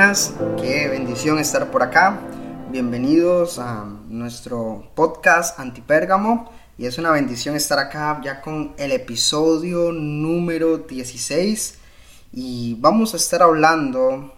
Buenas, qué bendición estar por acá. Bienvenidos a nuestro podcast Antipérgamo y es una bendición estar acá ya con el episodio número 16 y vamos a estar hablando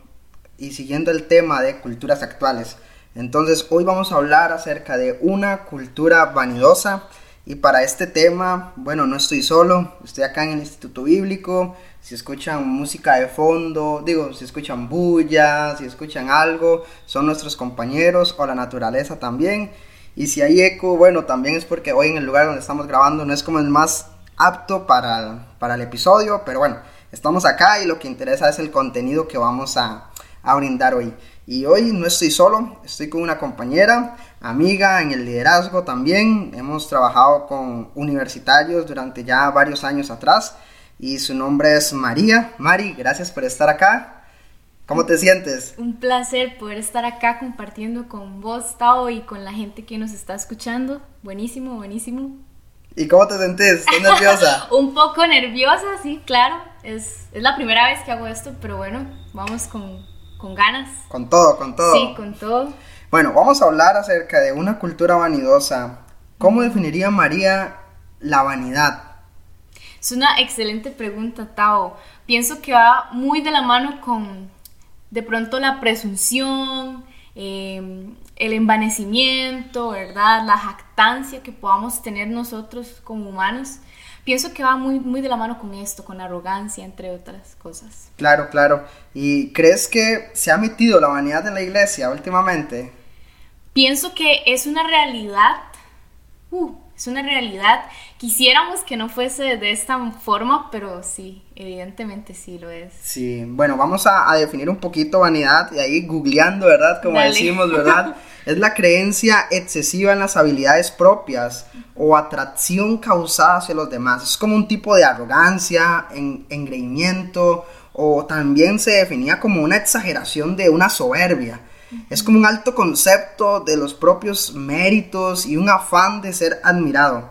y siguiendo el tema de culturas actuales. Entonces hoy vamos a hablar acerca de una cultura vanidosa y para este tema, bueno, no estoy solo, estoy acá en el Instituto Bíblico, si escuchan música de fondo, digo, si escuchan bulla, si escuchan algo, son nuestros compañeros o la naturaleza también. Y si hay eco, bueno, también es porque hoy en el lugar donde estamos grabando no es como el más apto para, para el episodio, pero bueno, estamos acá y lo que interesa es el contenido que vamos a, a brindar hoy. Y hoy no estoy solo, estoy con una compañera, amiga en el liderazgo también. Hemos trabajado con universitarios durante ya varios años atrás y su nombre es María. Mari, gracias por estar acá. ¿Cómo te sientes? Un placer poder estar acá compartiendo con vos, Tao, y con la gente que nos está escuchando. Buenísimo, buenísimo. ¿Y cómo te sentís? ¿Estás nerviosa? Un poco nerviosa, sí, claro. Es, es la primera vez que hago esto, pero bueno, vamos con, con ganas. Con todo, con todo. Sí, con todo. Bueno, vamos a hablar acerca de una cultura vanidosa. ¿Cómo definiría María la vanidad? Es una excelente pregunta, Tao. Pienso que va muy de la mano con de pronto la presunción, eh, el envanecimiento, ¿verdad? La jactancia que podamos tener nosotros como humanos. Pienso que va muy, muy de la mano con esto, con arrogancia, entre otras cosas. Claro, claro. ¿Y crees que se ha metido la vanidad en la iglesia últimamente? Pienso que es una realidad. Uh, es una realidad. Quisiéramos que no fuese de esta forma, pero sí, evidentemente sí lo es. Sí, bueno, vamos a, a definir un poquito vanidad y ahí googleando, ¿verdad? Como Dale. decimos, ¿verdad? es la creencia excesiva en las habilidades propias o atracción causada hacia los demás. Es como un tipo de arrogancia, en, engreimiento o también se definía como una exageración de una soberbia. Es como un alto concepto de los propios méritos y un afán de ser admirado.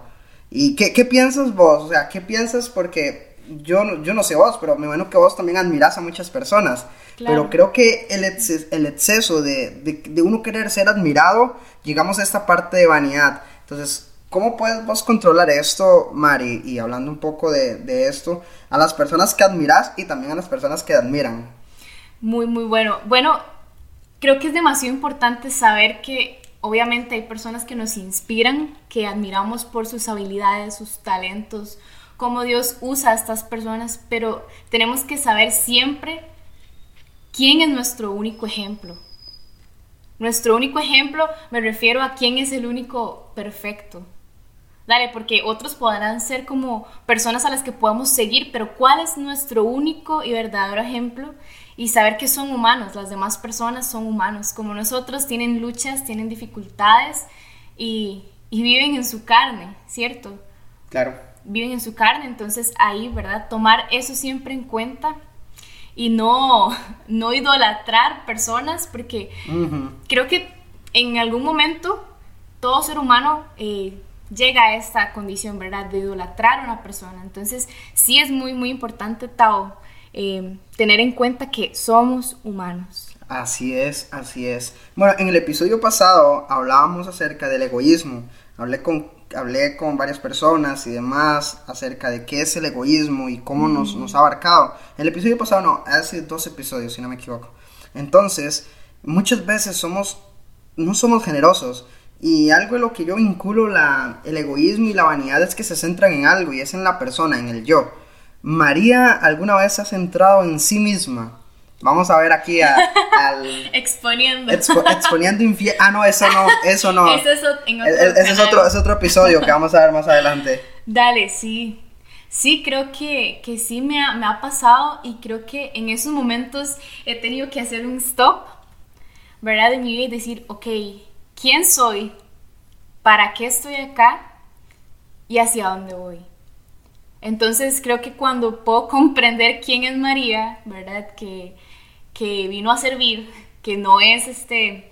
¿Y qué, qué piensas vos? O sea, ¿qué piensas? Porque yo, no- yo no sé vos, pero me imagino que vos también admirás a muchas personas. Claro. Pero creo que el, exce- el exceso de, de, de uno querer ser admirado, llegamos a esta parte de vanidad. Entonces, ¿cómo puedes vos controlar esto, Mari? Y hablando un poco de, de esto, a las personas que admirás y también a las personas que admiran. Muy, muy bueno. Bueno, creo que es demasiado importante saber que obviamente hay personas que nos inspiran, que admiramos por sus habilidades, sus talentos, cómo Dios usa a estas personas, pero tenemos que saber siempre quién es nuestro único ejemplo. Nuestro único ejemplo me refiero a quién es el único perfecto. Dale, porque otros podrán ser como personas a las que podamos seguir, pero ¿cuál es nuestro único y verdadero ejemplo? Y saber que son humanos, las demás personas son humanos, como nosotros, tienen luchas, tienen dificultades y, y viven en su carne, ¿cierto? Claro. Viven en su carne, entonces ahí, ¿verdad? Tomar eso siempre en cuenta y no, no idolatrar personas, porque Ujú. creo que en algún momento todo ser humano eh, llega a esta condición, ¿verdad? De idolatrar a una persona. Entonces, sí es muy, muy importante, Tao, eh, tener en cuenta que somos humanos. Así es, así es. Bueno, en el episodio pasado hablábamos acerca del egoísmo. Hablé con, hablé con varias personas y demás acerca de qué es el egoísmo y cómo nos, nos ha abarcado. El episodio pasado no, hace dos episodios, si no me equivoco. Entonces, muchas veces somos, no somos generosos. Y algo en lo que yo vinculo la, el egoísmo y la vanidad es que se centran en algo y es en la persona, en el yo. María alguna vez se ha centrado en sí misma. Vamos a ver aquí a- al Exponiendo. expo- exponiendo infiel. Ah, no, eso no, eso no. Eso es o- en otro E- Ese es otro, es otro episodio que vamos a ver más adelante. Dale, sí. Sí, creo que, que sí me ha, me ha pasado y creo que en esos momentos he tenido que hacer un stop ¿verdad? De mi vida y decir, ok, ¿quién soy? ¿Para qué estoy acá? ¿Y hacia dónde voy? Entonces creo que cuando puedo comprender quién es María, ¿verdad? Que, que vino a servir, que no es este,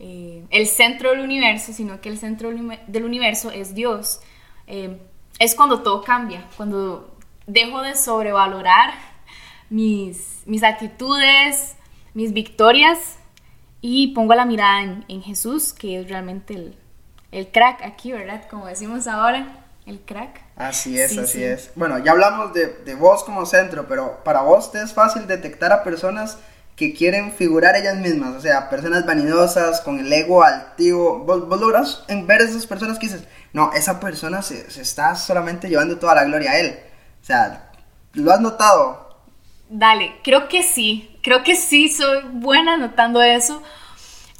eh, el centro del universo, sino que el centro del universo es Dios, eh, es cuando todo cambia, cuando dejo de sobrevalorar mis, mis actitudes, mis victorias y pongo la mirada en, Jesús, que es realmente el, el crack aquí, ¿verdad? Como decimos ahora, el crack. Así es, así es. Bueno, ya hablamos de, de, vos como centro, pero para vos te es fácil detectar a personas que quieren figurar ellas mismas, o sea, personas vanidosas, con el ego altivo. Vos, vos logras ver esas personas que dices, no, esa persona se, se está solamente llevando toda la gloria a él. O sea, ¿lo has notado? Dale, creo que sí, creo que sí, soy buena notando eso,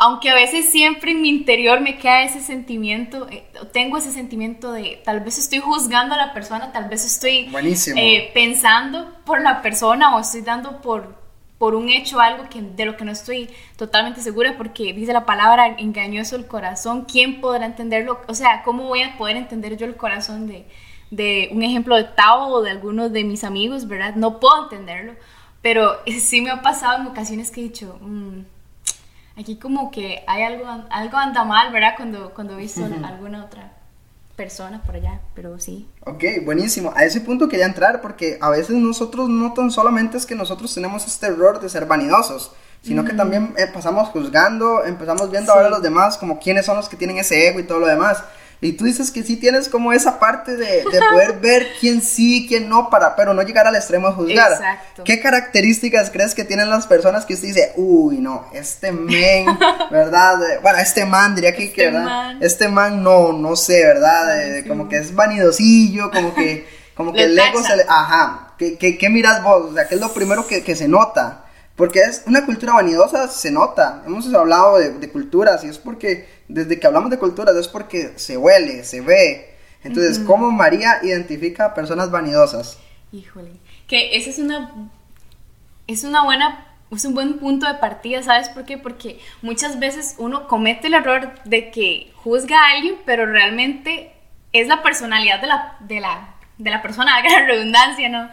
aunque a veces siempre en mi interior me queda ese sentimiento, eh, tengo ese sentimiento de tal vez estoy juzgando a la persona, tal vez estoy eh, pensando por la persona o estoy dando por, por un hecho algo que, de lo que no estoy totalmente segura porque dice la palabra engañoso el corazón, ¿quién podrá entenderlo? O sea, ¿cómo voy a poder entender yo el corazón de, de un ejemplo de Tao o de algunos de mis amigos, ¿verdad? No puedo entenderlo, pero sí me ha pasado en ocasiones que he dicho, mm, aquí como que hay algo, algo anda mal, ¿verdad? Cuando, cuando he visto alguna otra persona por allá, pero sí. Ok, buenísimo. A ese punto quería entrar porque a veces nosotros no tan solamente es que nosotros tenemos este error de ser vanidosos, sino que también eh, pasamos juzgando, empezamos viendo a ver a los demás como quiénes son los que tienen ese ego y todo lo demás. Y tú dices que sí tienes como esa parte de, de poder ver quién sí, quién no, para, pero no llegar al extremo de juzgar. Exacto. ¿Qué características crees que tienen las personas que usted dice, uy, no, este men, ¿verdad? Bueno, este man, diría que, este ¿verdad? Man. Este man no, no sé, ¿verdad? como que es vanidosillo, como que, como que el ego se le... Ajá, ¿qué, qué, qué miras vos? O sea, ¿qué es lo primero que, que se nota? Porque es una cultura vanidosa, se nota. Hemos hablado de, de, culturas y es porque, desde que hablamos de culturas, es porque se huele, se ve. Entonces, ¿cómo María identifica a personas vanidosas? Híjole, que esa es una, es una buena, es un buen punto de partida, ¿sabes por qué? Porque muchas veces uno comete el error de que juzga a alguien, pero realmente es la personalidad de la, de la, de la persona, haga la redundancia, ¿no?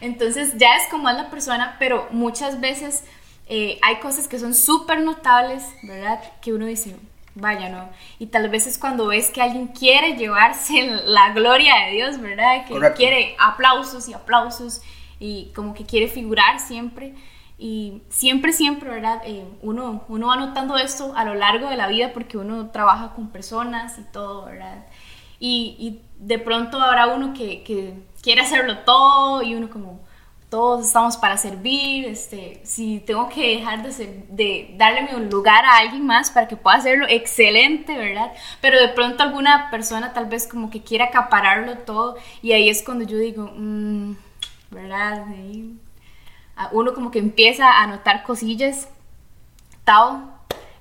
Entonces ya es como es la persona, pero muchas veces eh, hay cosas que son súper notables, ¿verdad? Que uno dice, vaya, ¿no? Y tal vez es cuando ves que alguien quiere llevarse la gloria de Dios, ¿verdad? Que quiere aplausos y aplausos y como que quiere figurar siempre. Y siempre, siempre, ¿verdad? Eh, uno, uno va notando esto a lo largo de la vida porque uno trabaja con personas y todo, ¿verdad? Y, y de pronto habrá uno que, que quiere hacerlo todo y uno como, todos estamos para servir, este, si tengo que dejar de, de darle mi lugar a alguien más para que pueda hacerlo, excelente, ¿verdad? Pero de pronto alguna persona tal vez como que quiera acapararlo todo y ahí es cuando yo digo, mmm, ¿verdad? uno como que empieza a notar cosillas, Tao,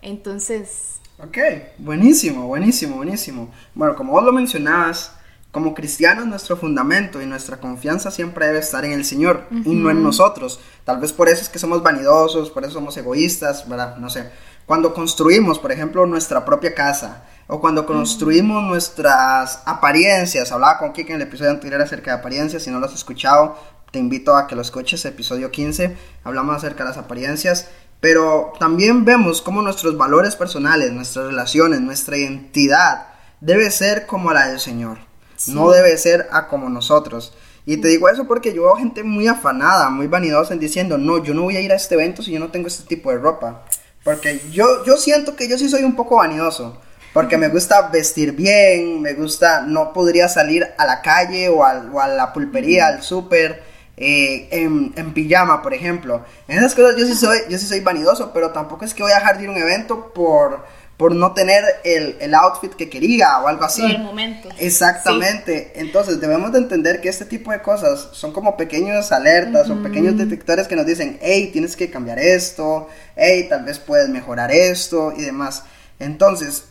entonces... Ok, buenísimo, buenísimo, buenísimo. Bueno, como vos lo mencionabas, como cristianos nuestro fundamento y nuestra confianza siempre debe estar en el Señor y no en nosotros. Tal vez por eso es que somos vanidosos, por eso somos egoístas, ¿verdad? No sé. Cuando construimos, por ejemplo, nuestra propia casa o cuando construimos nuestras apariencias, hablaba con Kike en el episodio anterior acerca de apariencias, si no lo has escuchado, te invito a que lo escuches, episodio 15, hablamos acerca de las apariencias, pero también vemos cómo nuestros valores personales, nuestras relaciones, nuestra identidad debe ser como la del Señor. No debe ser a como nosotros. Y te digo eso porque yo veo gente muy afanada, muy vanidosa en diciendo, no, yo no voy a ir a este evento si yo no tengo este tipo de ropa. Porque yo, yo siento que yo sí soy un poco vanidoso. Porque me gusta vestir bien, me gusta, no podría salir a la calle o, a la pulpería, al súper, eh, en, en, pijama, por ejemplo. En esas cosas yo sí soy, yo sí soy vanidoso, pero tampoco es que voy a dejar de ir a un evento por por no tener el, el, outfit que quería o algo así. Por el momento. Exactamente. Entonces debemos de entender que este tipo de cosas son como pequeños alertas o pequeños detectores que nos dicen, hey, tienes que cambiar esto, hey, tal vez puedes mejorar esto y demás. Entonces,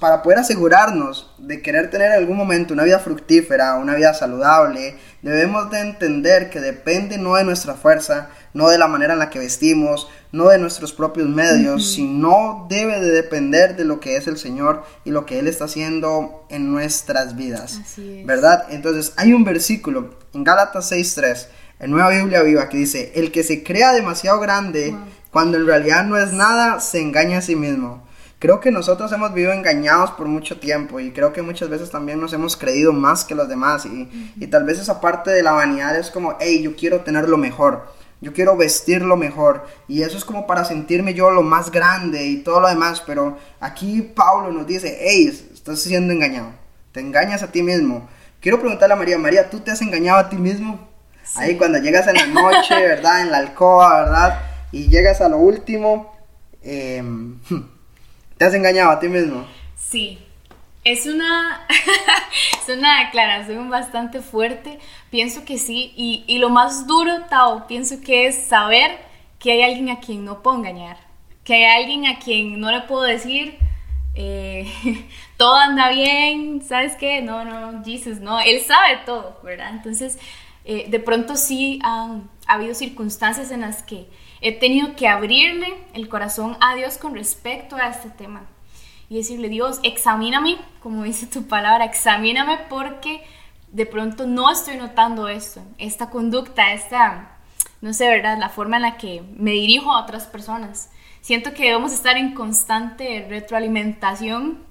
para poder asegurarnos de querer tener en algún momento una vida fructífera, una vida saludable, debemos de entender que depende no de nuestra fuerza, no de la manera en la que vestimos, no de nuestros propios medios, sino debe de depender de lo que es el Señor y lo que Él está haciendo en nuestras vidas. ¿Verdad? Entonces, hay un versículo en Gálatas 6.3, en Nueva Biblia Viva, que dice, el que se crea demasiado grande, cuando en realidad no es nada, se engaña a sí mismo. Creo que nosotros hemos vivido engañados por mucho tiempo y creo que muchas veces también nos hemos creído más que los demás y, y tal vez esa parte de la vanidad es como, hey, yo quiero tener lo mejor, yo quiero vestirlo mejor y eso es como para sentirme yo lo más grande y todo lo demás, pero aquí Pablo nos dice, hey, estás siendo engañado, te engañas a ti mismo. Quiero preguntarle a María, María, ¿tú te has engañado a ti mismo? Ahí cuando llegas en la noche, ¿verdad? En la alcoba, ¿verdad? Y llegas a lo último. Eh, ¿Te has engañado a ti mismo? Sí. Es una, es una declaración bastante fuerte. Pienso que sí. Y, y, lo más duro, Tao, pienso que es saber que hay alguien a quien no puedo engañar. Que hay alguien a quien no le puedo decir, eh, todo anda bien, ¿sabes qué? No, no, Jesus, no. Él sabe todo, ¿verdad? Entonces, eh, de pronto sí han ha habido circunstancias en las que he tenido que abrirle el corazón a Dios con respecto a este tema y decirle, Dios, examíname, como dice tu palabra, examíname porque de pronto no estoy notando esto, esta conducta, esta, no sé, ¿verdad? La forma en la que me dirijo a otras personas. Siento que debemos estar en constante retroalimentación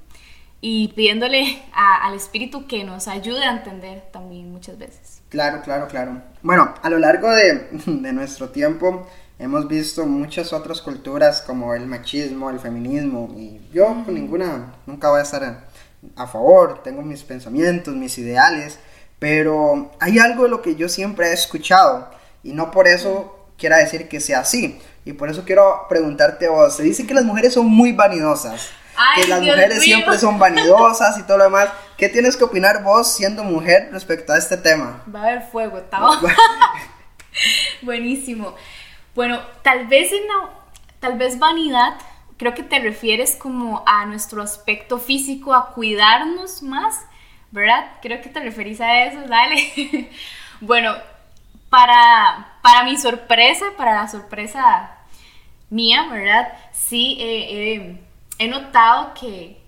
y pidiéndole al Espíritu que nos ayude a entender también muchas veces. Claro, claro, claro. Bueno, a lo largo de, de nuestro tiempo hemos visto muchas otras culturas como el machismo, el feminismo, y yo con ninguna, nunca voy a estar a, favor, tengo mis pensamientos, mis ideales, pero hay algo de lo que yo siempre he escuchado, y no por eso quiera decir que sea así, y por eso quiero preguntarte a vos, se dice que las mujeres son muy vanidosas, que las mujeres siempre son vanidosas y todo lo demás. ¿Qué tienes que opinar vos siendo mujer respecto a este tema? Va a haber fuego, Tao. Buenísimo. Bueno, tal vez en tal vez vanidad, creo que te refieres como a nuestro aspecto físico, a cuidarnos más, ¿verdad? Creo que te referís a eso, dale. bueno, para, para mi sorpresa, para la sorpresa mía, ¿verdad? Sí, he notado que,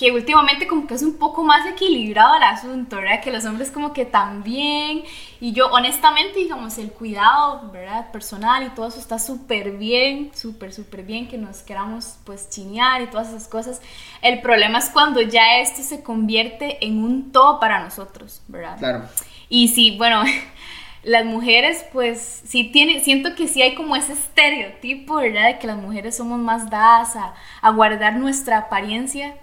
que últimamente como que es un poco más equilibrado el asunto, ¿verdad? Que los hombres como que también, y yo honestamente, digamos, el cuidado, ¿verdad? Personal y todo eso está súper bien, súper, súper bien, que nos queramos pues chinear y todas esas cosas. El problema es cuando ya esto se convierte en un todo para nosotros, ¿verdad? Claro. Y sí, bueno... las mujeres, pues, sí tiene, siento que sí hay como ese estereotipo, ¿verdad? De que las mujeres somos más dadas a, a guardar nuestra apariencia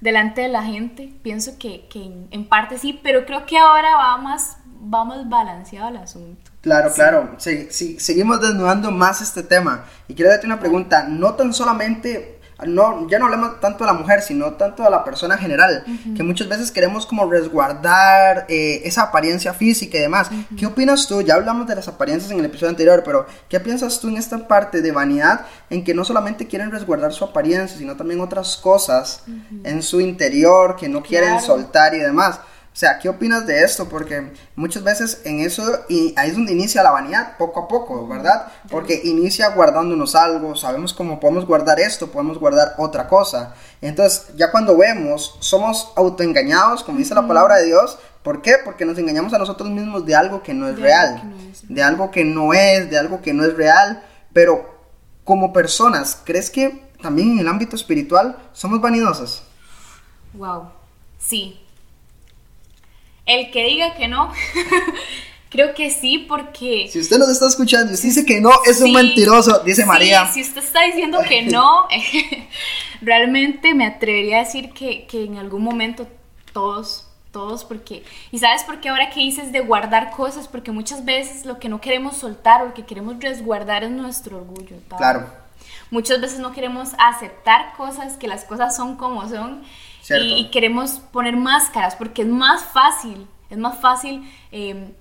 delante de la gente. Pienso que, que en, parte sí, pero creo que ahora va más, va más balanceado el asunto. Claro, claro. seguimos desnudando más este tema. Y quiero darte una pregunta. No tan solamente no, ya no hablamos tanto de la mujer, sino tanto de la persona general, que muchas veces queremos como resguardar eh, esa apariencia física y demás. ¿Qué opinas tú? Ya hablamos de las apariencias en el episodio anterior, pero ¿qué piensas tú en esta parte de vanidad en que no solamente quieren resguardar su apariencia, sino también otras cosas en su interior que no quieren soltar y demás? O sea, ¿qué opinas de esto? Porque muchas veces en eso, y ahí es donde inicia la vanidad, poco a poco, ¿verdad? Porque inicia guardándonos algo, sabemos cómo podemos guardar esto, podemos guardar otra cosa. Entonces, ya cuando vemos, somos autoengañados, como dice la palabra de Dios. ¿Por qué? Porque nos engañamos a nosotros mismos de algo que no es real, de algo que no es, de algo que no es real. Pero como personas, ¿crees que también en el ámbito espiritual somos vanidosas? Wow, sí, el que diga que no, creo que sí, porque... Si usted nos está escuchando y usted dice que no, es un mentiroso, dice María. Si usted está diciendo que no, realmente me atrevería a decir que, que en algún momento todos todos porque y sabes por qué ahora que dices de guardar cosas porque muchas veces lo que no queremos soltar o lo que queremos resguardar es nuestro orgullo claro. Muchas veces no queremos aceptar cosas que las cosas son como son y, queremos poner máscaras porque es más fácil, es más fácil em,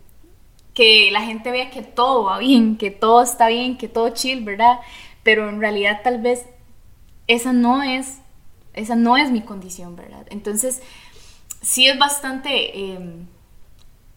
que la gente vea que todo va bien, que todo está bien, que todo chill, ¿verdad? Pero en realidad tal vez esa no es esa no es mi condición, ¿verdad? Entonces, sí es bastante, em,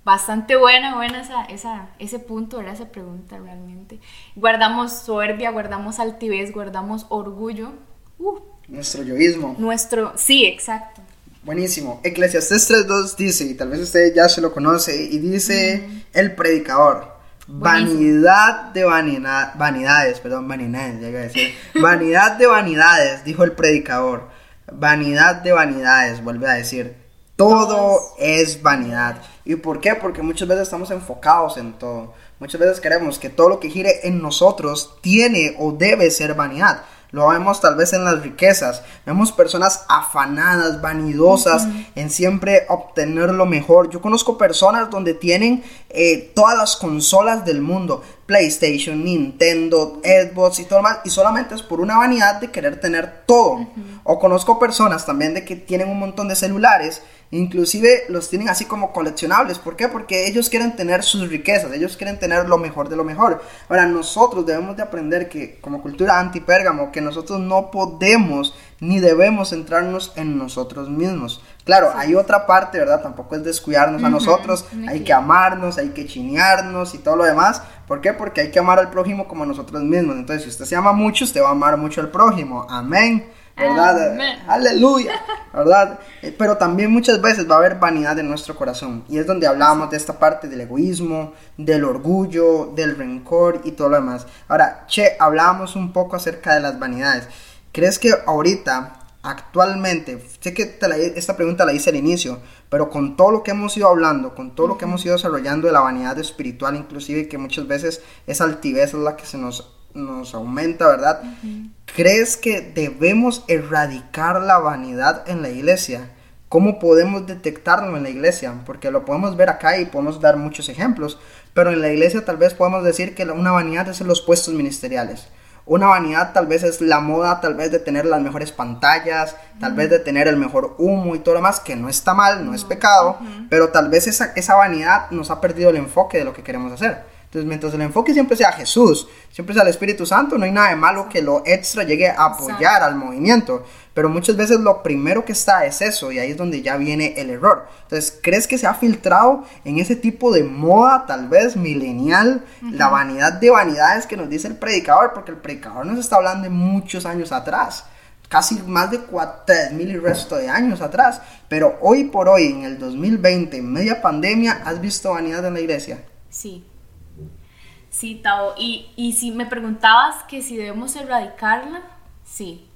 bastante buena, buena esa, esa, ese punto, ¿verdad? Esa pregunta realmente. Guardamos soberbia, guardamos altivez, guardamos orgullo. Uh, nuestro yoísmo. Nuestro, sí, exacto. Buenísimo. Eclesiastes 3.2 dice, y tal vez usted ya se lo conoce, y dice el predicador. Vanidad de vanidad, vanidades, perdón, vanidades, ya iba a decir. vanidad de vanidades, dijo el predicador. Vanidad de vanidades, vuelve a decir. Todo es vanidad. ¿Y por qué? Porque muchas veces estamos enfocados en todo. Muchas veces queremos que todo lo que gire en nosotros tiene o debe ser vanidad. Lo vemos tal vez en las riquezas. Vemos personas afanadas, vanidosas, en siempre obtener lo mejor. Yo conozco personas donde tienen eh, todas las consolas del mundo. PlayStation, Nintendo, Xbox y todo lo más. Y solamente es por una vanidad de querer tener todo. O conozco personas también de que tienen un montón de celulares Inclusive los tienen así como coleccionables. ¿Por qué? Porque ellos quieren tener sus riquezas, ellos quieren tener lo mejor de lo mejor. Ahora, nosotros debemos de aprender que como cultura anti-pérgamo, que nosotros no podemos ni debemos centrarnos en nosotros mismos. Claro, hay otra parte, ¿verdad? Tampoco es descuidarnos a nosotros, hay que amarnos, hay que chinearnos y todo lo demás. ¿Por qué? Porque hay que amar al prójimo como a nosotros mismos. Entonces, si usted se ama mucho, usted va a amar mucho al prójimo. Amén. ¿Verdad? Aleluya, ¿verdad? Eh, pero también muchas veces va a haber vanidad en nuestro corazón. Y es donde hablábamos de esta parte del egoísmo, del orgullo, del rencor y todo lo demás. Ahora, Che, hablábamos un poco acerca de las vanidades. ¿Crees que ahorita, actualmente, sé que esta pregunta la hice al inicio, pero con todo lo que hemos ido hablando, con todo lo que hemos ido desarrollando de la vanidad espiritual, inclusive que muchas veces esa altivez es la que se nos nos aumenta, ¿verdad? ¿Crees que debemos erradicar la vanidad en la iglesia? ¿Cómo podemos detectarlo en la iglesia? Porque lo podemos ver acá y podemos dar muchos ejemplos, pero en la iglesia tal vez podemos decir que una vanidad es en los puestos ministeriales. Una vanidad tal vez es la moda, tal vez de tener las mejores pantallas, tal vez de tener el mejor humo y todo lo demás, que no está mal, no es pecado, pero tal vez esa, esa vanidad nos ha perdido el enfoque de lo que queremos hacer. Entonces, mientras el enfoque siempre sea Jesús, siempre sea el Espíritu Santo, no hay nada de malo que lo extra llegue a apoyar al movimiento. Pero muchas veces lo primero que está es eso y ahí es donde ya viene el error. Entonces, ¿crees que se ha filtrado en ese tipo de moda, tal vez milenial, la vanidad de vanidades que nos dice el predicador? Porque el predicador nos está hablando de muchos años atrás casi más de 4.000 y resto de años atrás. Pero hoy por hoy, en el 2020, en media pandemia, ¿has visto vanidad en la iglesia? Sí, Sí, Tao. Y, y si me preguntabas que si debemos erradicarla, sí.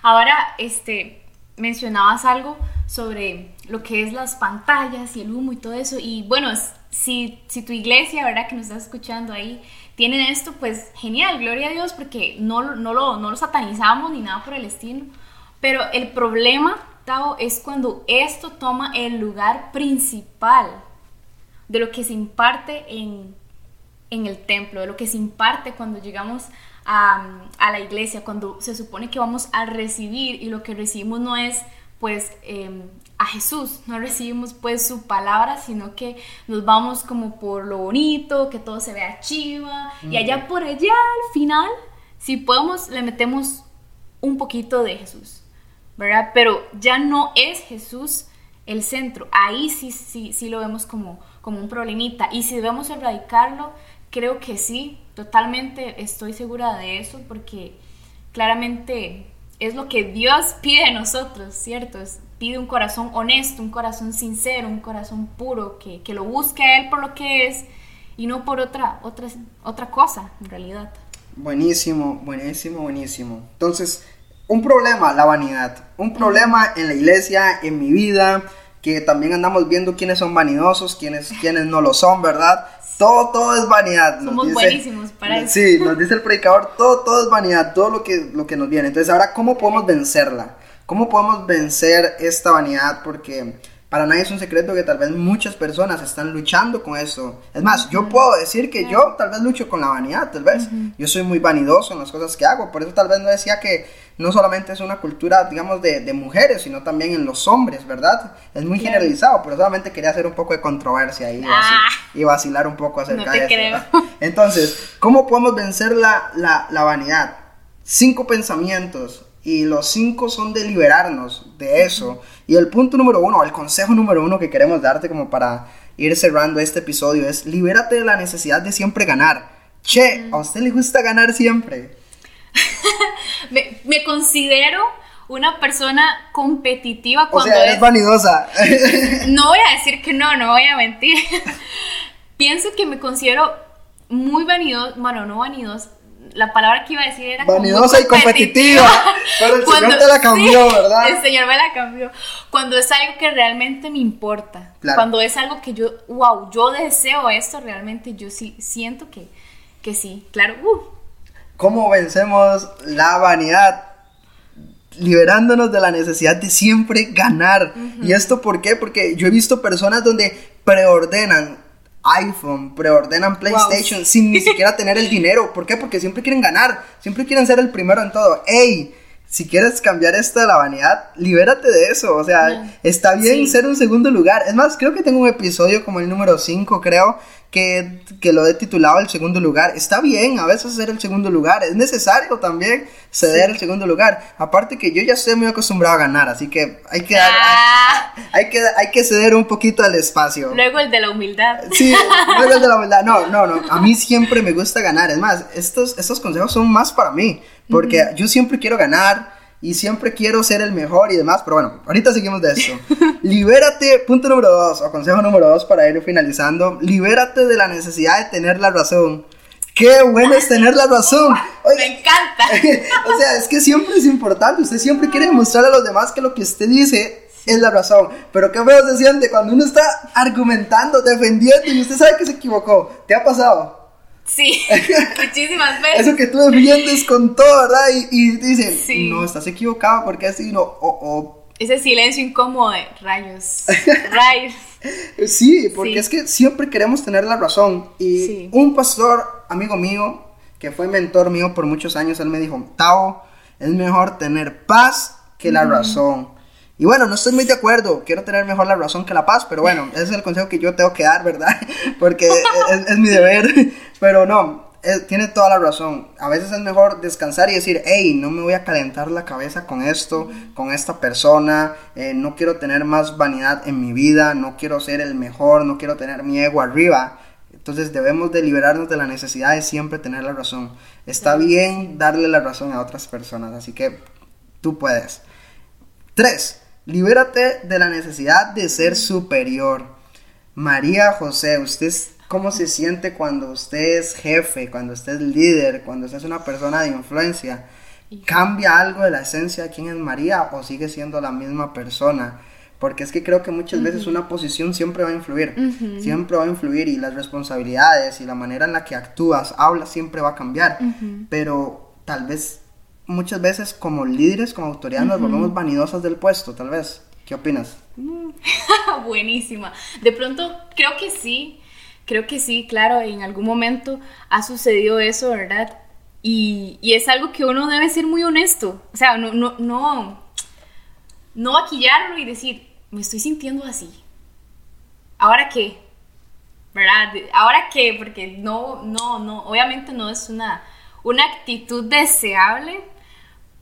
Ahora, este, mencionabas algo sobre lo que es las pantallas y el humo y todo eso. Y bueno, si, si tu iglesia, ¿verdad? Que nos estás escuchando ahí, tienen esto, pues genial, gloria a Dios, porque no, no, lo, no lo satanizamos ni nada por el estilo. Pero el problema, Tao, es cuando esto toma el lugar principal de lo que se imparte en, en el templo, de lo que se imparte cuando llegamos a, a, la iglesia, cuando se supone que vamos a recibir y lo que recibimos no es pues em, a Jesús, no recibimos pues su palabra, sino que nos vamos como por lo bonito, que todo se vea chiva y allá por allá al final, si podemos, le metemos un poquito de Jesús, ¿verdad? Pero ya no es Jesús el centro, ahí sí, sí, sí lo vemos como, como un problemita. Y si debemos erradicarlo, Creo que sí, totalmente estoy segura de eso porque claramente es lo que Dios pide de nosotros, ¿cierto? pide un corazón honesto, un corazón sincero, un corazón puro, que, lo busque a Él por lo que es y no por otra, otra, otra cosa, en realidad. Buenísimo, buenísimo, buenísimo. Entonces, un problema, la vanidad. Un problema en la iglesia, en mi vida, que también andamos viendo quiénes son vanidosos, quiénes, quiénes no lo son, ¿verdad? Todo, todo es vanidad. Somos buenísimos para eso. Sí, nos dice el predicador, todo, todo es vanidad, todo lo que, lo que nos viene. Entonces, ahora, ¿cómo podemos vencerla? ¿Cómo podemos vencer esta vanidad? Porque para nadie es un secreto que tal vez muchas personas están luchando con eso. Es más, yo puedo decir que yo tal vez lucho con la vanidad, tal vez. Yo soy muy vanidoso en las cosas que hago. Por eso tal vez no decía que no solamente es una cultura, digamos, de, de mujeres, sino también en los hombres, ¿verdad? Es muy generalizado, pero solamente quería hacer un poco de controversia ahí ah. y vacilar un poco acerca no te de creo. eso. Entonces, ¿cómo podemos vencer la, la, la vanidad? Cinco pensamientos y los cinco son de liberarnos de eso. Y el punto número uno, el consejo número uno que queremos darte como para ir cerrando este episodio es libérate de la necesidad de siempre ganar. Che, ¿a usted le gusta ganar siempre? me, considero una persona competitiva cuando o sea, eres vanidosa. no voy a decir que no, no voy a mentir. Pienso que me considero muy vanidosa, bueno, no vanidosa, la palabra que iba a decir era vanidosa y competitiva. Pero el señor te la cambió, ¿verdad? El señor me la cambió. Cuando es algo que realmente me importa. Cuando es algo que yo, wow, yo deseo esto, realmente yo sí siento que, que sí, claro. Uh. ¿Cómo vencemos la vanidad? Liberándonos de la necesidad de siempre ganar. ¿Y esto por qué? Porque yo he visto personas donde preordenan iPhone, preordenan PlayStation sin ni siquiera tener el dinero. ¿Por qué? Porque siempre quieren ganar, siempre quieren ser el primero en todo. ¡Ey! Si quieres cambiar esto de la vanidad, libérate de eso. O sea, está bien ser un segundo lugar. Es más, creo que tengo un episodio como el número 5, creo, que, que, lo he titulado el segundo lugar. Está bien a veces ser el segundo lugar, es necesario también ceder el segundo lugar. Aparte que yo ya estoy muy acostumbrado a ganar, así que hay que, dar, ah. hay, que, hay que ceder un poquito al espacio. Luego el de la humildad. Sí, luego el de la humildad. No, no, no, a mí siempre me gusta ganar. Es más, estos, estos consejos son más para mí, porque yo siempre quiero ganar y siempre quiero ser el mejor y demás, pero bueno, ahorita seguimos de eso. libérate, punto número dos, o consejo número dos para ir finalizando, libérate de la necesidad de tener la razón. Qué bueno es tener la razón. Me encanta. o sea, es que siempre es importante, usted siempre quiere demostrar a los demás que lo que usted dice es la razón. Pero qué feo se siente cuando uno está argumentando, defendiendo y usted sabe que se equivocó. ¿Te ha pasado? Sí, muchísimas veces. Eso que tú defiendes con todo, ¿verdad? Y, y dicen, no, estás equivocado porque así, no, o, Ese silencio incómodo de rayos, rayos. sí, porque es que siempre queremos tener la razón. Y un pastor, amigo mío, que fue mentor mío por muchos años, él me dijo, Tao, es mejor tener paz que la razón. Y bueno, no estoy muy de acuerdo, quiero tener mejor la razón que la paz, pero bueno, ese es el consejo que yo tengo que dar, ¿verdad? Porque es, mi deber, pero no, tiene toda la razón. A veces es mejor descansar y decir, hey, no me voy a calentar la cabeza con esto, con esta persona, eh, no quiero tener más vanidad en mi vida, no quiero ser el mejor, no quiero tener mi ego arriba. Entonces debemos de liberarnos de la necesidad de siempre tener la razón. Está bien darle la razón a otras personas, así que tú puedes. Tres, Libérate de la necesidad de ser superior. María José, ¿usted cómo se siente cuando usted es jefe, cuando usted es líder, cuando usted es una persona de influencia? ¿Cambia algo de la esencia de quién es María o sigue siendo la misma persona? Porque es que creo que muchas veces una posición siempre va a influir, siempre va a influir y las responsabilidades y la manera en la que actúas, hablas, siempre va a cambiar. Pero tal vez muchas veces como líderes, como autoridad, nos volvemos vanidosas del puesto, tal vez. ¿Qué opinas? Buenísima. De pronto, creo que sí, creo que sí, claro, en algún momento ha sucedido eso, ¿verdad? Y, es algo que uno debe ser muy honesto. O sea, no, no, no, no maquillarlo y decir, me estoy sintiendo así. ¿Ahora qué? ¿Verdad? ¿Ahora qué? Porque no, no, no, obviamente no es una, una actitud deseable,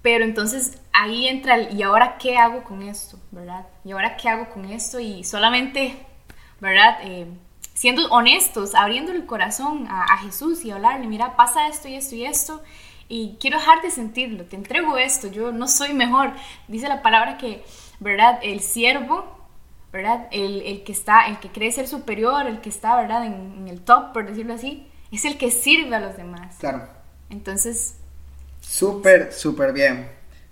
pero entonces ahí entra el, ¿y ahora qué hago con esto? ¿Verdad? ¿Y ahora qué hago con esto? Y solamente, ¿verdad? Eh, siendo honestos, abriendo el corazón a, Jesús y hablarle, mira, pasa esto y esto y esto, y quiero dejar de sentirlo, te entrego esto, yo no soy mejor. Dice la palabra que, ¿verdad? El siervo, ¿verdad? El, que está, el que cree ser superior, el que está, ¿verdad? En, en el top, por decirlo así, es el que sirve a los demás. Claro. Entonces, Súper, súper bien.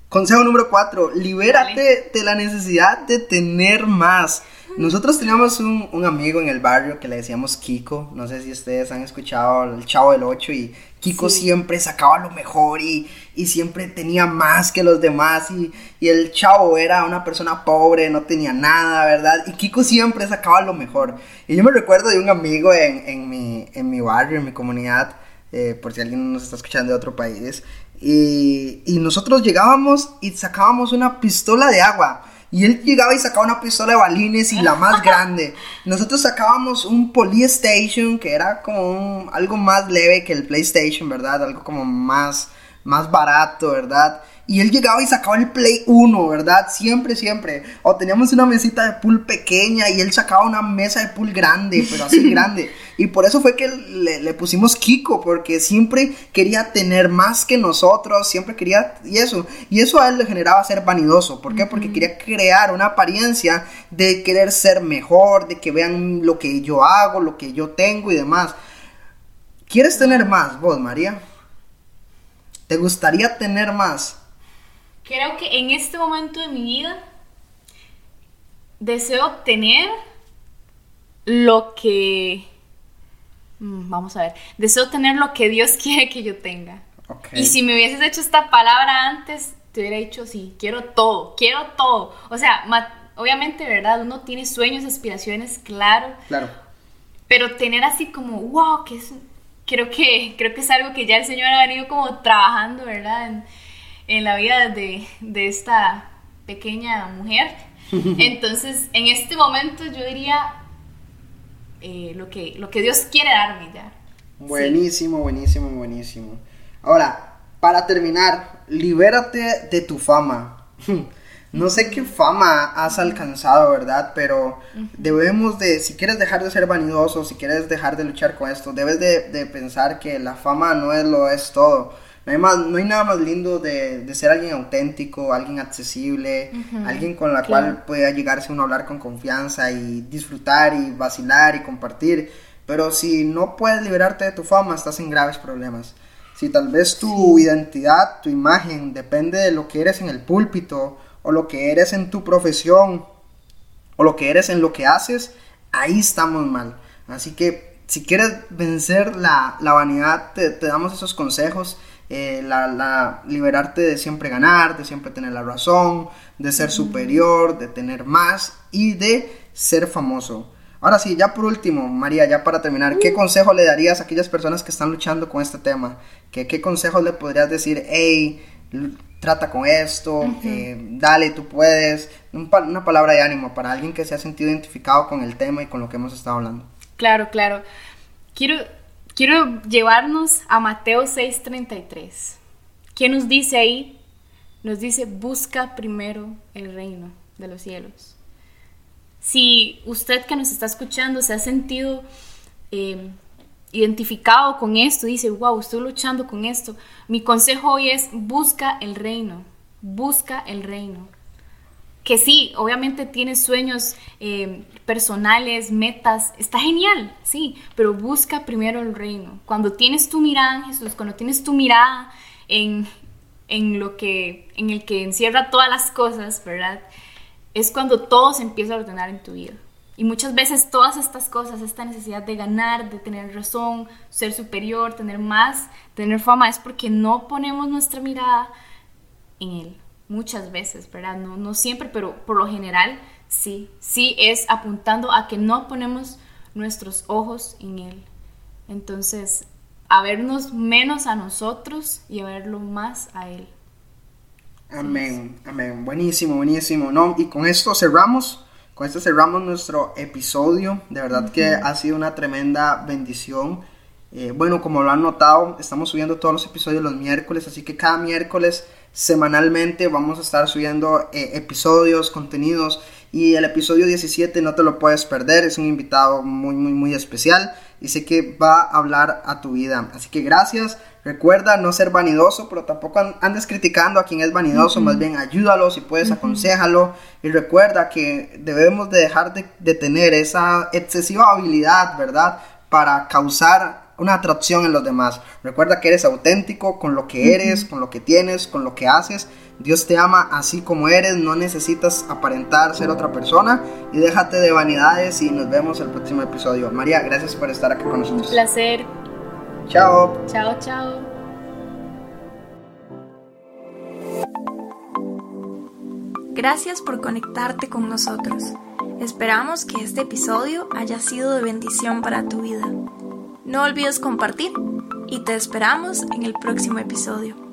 Consejo número cuatro, libérate de la necesidad de tener más. Nosotros teníamos un, amigo en el barrio que le decíamos Kiko, no sé si ustedes han escuchado el Chavo del 8 y Kiko siempre sacaba lo mejor y, siempre tenía más que los demás y, el Chavo era una persona pobre, no tenía nada, ¿verdad? Y Kiko siempre sacaba lo mejor. Y yo me recuerdo de un amigo en, mi, en mi barrio, en mi comunidad, eh, por si alguien nos está escuchando de otro país, y, nosotros llegábamos y sacábamos una pistola de agua. Y él llegaba y sacaba una pistola de balines y la más grande. Nosotros sacábamos un Polystation que era como algo más leve que el PlayStation, ¿verdad? Algo como más, más barato, ¿verdad? Y él llegaba y sacaba el Play 1, ¿verdad? Siempre, siempre. O teníamos una mesita de pool pequeña y él sacaba una mesa de pool grande, pero así grande. Y por eso fue que le, le, pusimos Kiko, porque siempre quería tener más que nosotros, siempre quería, y eso, y eso a él le generaba ser vanidoso. ¿Por qué? Porque quería crear una apariencia de querer ser mejor, de que vean lo que yo hago, lo que yo tengo y demás. ¿Quieres tener más vos, María? ¿Te gustaría tener más? Creo que en este momento de mi vida deseo tener lo que... Mm, vamos a ver. Deseo tener lo que Dios quiere que yo tenga. Y si me hubieses hecho esta palabra antes, te hubiera dicho, sí, quiero todo, quiero todo. O sea, obviamente, ¿verdad? Uno tiene sueños, aspiraciones, claro. Claro. Pero tener así como, wow, que es... Creo que, creo que es algo que ya el Señor ha venido como trabajando, ¿verdad? en la vida de, de esta pequeña mujer. Entonces, en este momento yo diría eh, lo, que, lo que Dios quiere darme ya. Buenísimo, buenísimo, buenísimo. Ahora, para terminar, libérate de tu fama. No sé qué fama has alcanzado, ¿verdad? Pero debemos de, si quieres dejar de ser vanidoso, si quieres dejar de luchar con esto, debes de, de pensar que la fama no es lo es todo no hay, nada más lindo de, ser alguien auténtico, alguien accesible, alguien con la cual pueda llegarse uno a hablar con confianza y disfrutar y vacilar y compartir. Pero si no puedes liberarte de tu fama, estás en graves problemas. Si tal vez tu identidad, tu imagen depende de lo que eres en el púlpito o lo que eres en tu profesión o lo que eres en lo que haces, ahí estamos mal. Así que si quieres vencer la, vanidad, te, te damos esos consejos eh, la, liberarte de siempre ganar, de siempre tener la razón, de ser superior, de tener más y de ser famoso. Ahora sí, ya por último, María, ya para terminar, ¿qué consejo le darías a aquellas personas que están luchando con este tema? ¿Qué, qué consejo le podrías decir? Hey, trata con esto, eh, dale, tú puedes. una palabra de ánimo para alguien que se ha sentido identificado con el tema y con lo que hemos estado hablando. Claro, claro. Quiero Quiero llevarnos a Mateo 6:33. ¿Qué nos dice ahí? Nos dice, busca primero el reino de los cielos. Si usted que nos está escuchando se ha sentido em, identificado con esto, dice, wow, estoy luchando con esto, mi consejo hoy es, busca el reino, busca el reino que sí, obviamente tienes sueños eh, personales, metas, está genial, sí, pero busca primero el reino. Cuando tienes tu mirada en Jesús, cuando tienes tu mirada en, en lo que, en el que encierra todas las cosas, ¿verdad? Es cuando todo se empieza a ordenar en tu vida. Y muchas veces todas estas cosas, esta necesidad de ganar, de tener razón, ser superior, tener más, tener fama, es porque no ponemos nuestra mirada en Él muchas veces, ¿verdad? No, no siempre, pero por lo general sí, sí es apuntando a que no ponemos nuestros ojos en Él. Entonces, a vernos menos a nosotros y a verlo más a Él. Amén, amén. Buenísimo, buenísimo. ¿no? Y con esto cerramos, con esto cerramos nuestro episodio. De verdad que ha sido una tremenda bendición. Eh, bueno, como lo han notado, estamos subiendo todos los episodios los miércoles, así que cada miércoles semanalmente vamos a estar subiendo eh, episodios, contenidos y el episodio 17 no te lo puedes perder, es un invitado muy muy muy especial y sé que va a hablar a tu vida. Así que gracias, recuerda no ser vanidoso, pero tampoco andes criticando a quien es vanidoso, más bien ayúdalo, si puedes aconsejalo y recuerda que debemos de dejar de, de tener esa excesiva habilidad, ¿verdad? Para causar una atracción en los demás. Recuerda que eres auténtico con lo que eres, con lo que tienes, con lo que haces. Dios te ama así como eres, no necesitas aparentar ser otra persona y déjate de vanidades y nos vemos el próximo episodio. María, gracias por estar aquí con nosotros. Un placer. Chao. Chao, chao. Gracias por conectarte con nosotros. Esperamos que este episodio haya sido de bendición para tu vida. No olvides compartir y te esperamos en el próximo episodio.